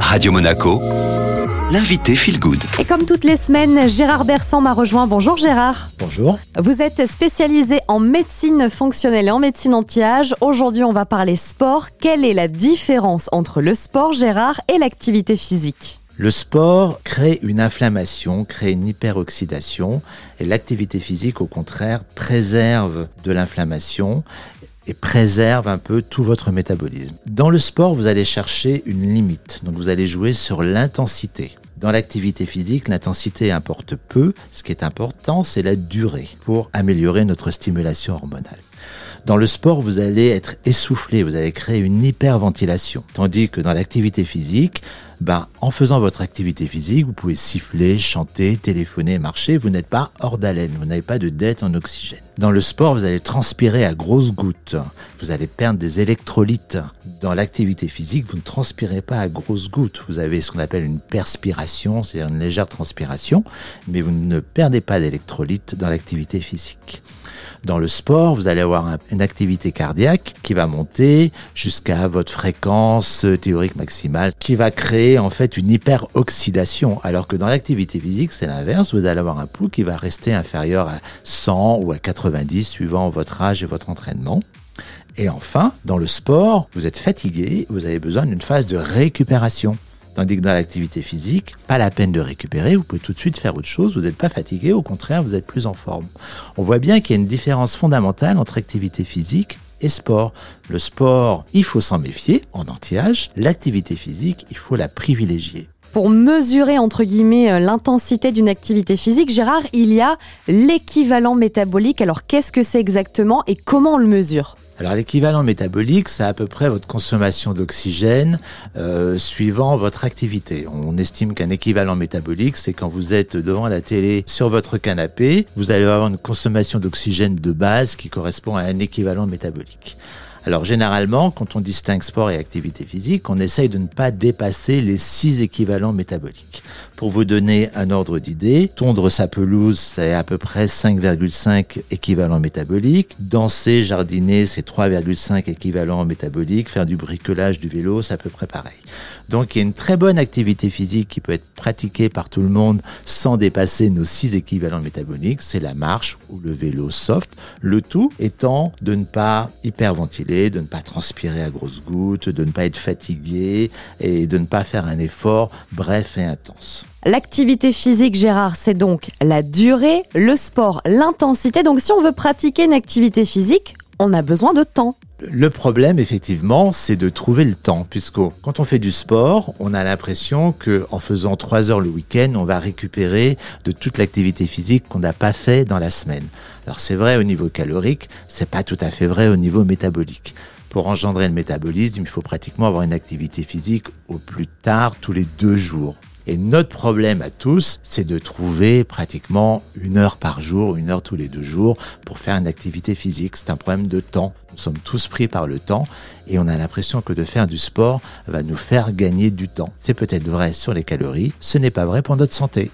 Radio Monaco, l'invité Feel Good. Et comme toutes les semaines, Gérard Bersan m'a rejoint. Bonjour Gérard. Bonjour. Vous êtes spécialisé en médecine fonctionnelle et en médecine anti-âge. Aujourd'hui, on va parler sport. Quelle est la différence entre le sport, Gérard, et l'activité physique? Le sport crée une inflammation, crée une hyperoxydation et l'activité physique, au contraire, préserve de l'inflammation et préserve un peu tout votre métabolisme. Dans le sport, vous allez chercher une limite, donc vous allez jouer sur l'intensité. Dans l'activité physique, l'intensité importe peu. Ce qui est important, c'est la durée pour améliorer notre stimulation hormonale. Dans le sport, vous allez être essoufflé, vous allez créer une hyperventilation. Tandis que dans l'activité physique, ben, en faisant votre activité physique, vous pouvez siffler, chanter, téléphoner, marcher, vous n'êtes pas hors d'haleine, vous n'avez pas de dette en oxygène. Dans le sport, vous allez transpirer à grosses gouttes, vous allez perdre des électrolytes. Dans l'activité physique, vous ne transpirez pas à grosses gouttes, vous avez ce qu'on appelle une perspiration, c'est-à-dire une légère transpiration, mais vous ne perdez pas d'électrolytes dans l'activité physique. Dans le sport, vous allez avoir une activité cardiaque qui va monter jusqu'à votre fréquence théorique maximale, qui va créer en fait une hyperoxydation. Alors que dans l'activité physique, c'est l'inverse. Vous allez avoir un pouls qui va rester inférieur à 100 ou à 90 suivant votre âge et votre entraînement. Et enfin, dans le sport, vous êtes fatigué, vous avez besoin d'une phase de récupération. Tandis que dans l'activité physique, pas la peine de récupérer, vous pouvez tout de suite faire autre chose, vous n'êtes pas fatigué, au contraire, vous êtes plus en forme. On voit bien qu'il y a une différence fondamentale entre activité physique et sport. Le sport, il faut s'en méfier en anti-âge. L'activité physique, il faut la privilégier. Pour mesurer entre guillemets euh, l'intensité d'une activité physique, Gérard, il y a l'équivalent métabolique. Alors qu'est-ce que c'est exactement et comment on le mesure? Alors l'équivalent métabolique, c'est à peu près votre consommation d'oxygène euh, suivant votre activité. On estime qu'un équivalent métabolique, c'est quand vous êtes devant la télé sur votre canapé, vous allez avoir une consommation d'oxygène de base qui correspond à un équivalent métabolique. Alors généralement, quand on distingue sport et activité physique, on essaye de ne pas dépasser les six équivalents métaboliques. Pour vous donner un ordre d'idée, tondre sa pelouse, c'est à peu près 5,5 équivalents métaboliques. Danser, jardiner, c'est 3,5 équivalents métaboliques. Faire du bricolage, du vélo, c'est à peu près pareil. Donc il y a une très bonne activité physique qui peut être pratiquée par tout le monde sans dépasser nos six équivalents métaboliques. C'est la marche ou le vélo soft. Le tout étant de ne pas hyperventiler de ne pas transpirer à grosses gouttes, de ne pas être fatigué et de ne pas faire un effort bref et intense. L'activité physique, Gérard, c'est donc la durée, le sport, l'intensité. Donc si on veut pratiquer une activité physique, on a besoin de temps. Le problème, effectivement, c'est de trouver le temps, puisque quand on fait du sport, on a l'impression que en faisant trois heures le week-end, on va récupérer de toute l'activité physique qu'on n'a pas fait dans la semaine. Alors c'est vrai au niveau calorique, c'est pas tout à fait vrai au niveau métabolique. Pour engendrer le métabolisme, il faut pratiquement avoir une activité physique au plus tard tous les deux jours. Et notre problème à tous, c'est de trouver pratiquement une heure par jour, une heure tous les deux jours pour faire une activité physique. C'est un problème de temps. Nous sommes tous pris par le temps et on a l'impression que de faire du sport va nous faire gagner du temps. C'est peut-être vrai sur les calories, ce n'est pas vrai pour notre santé.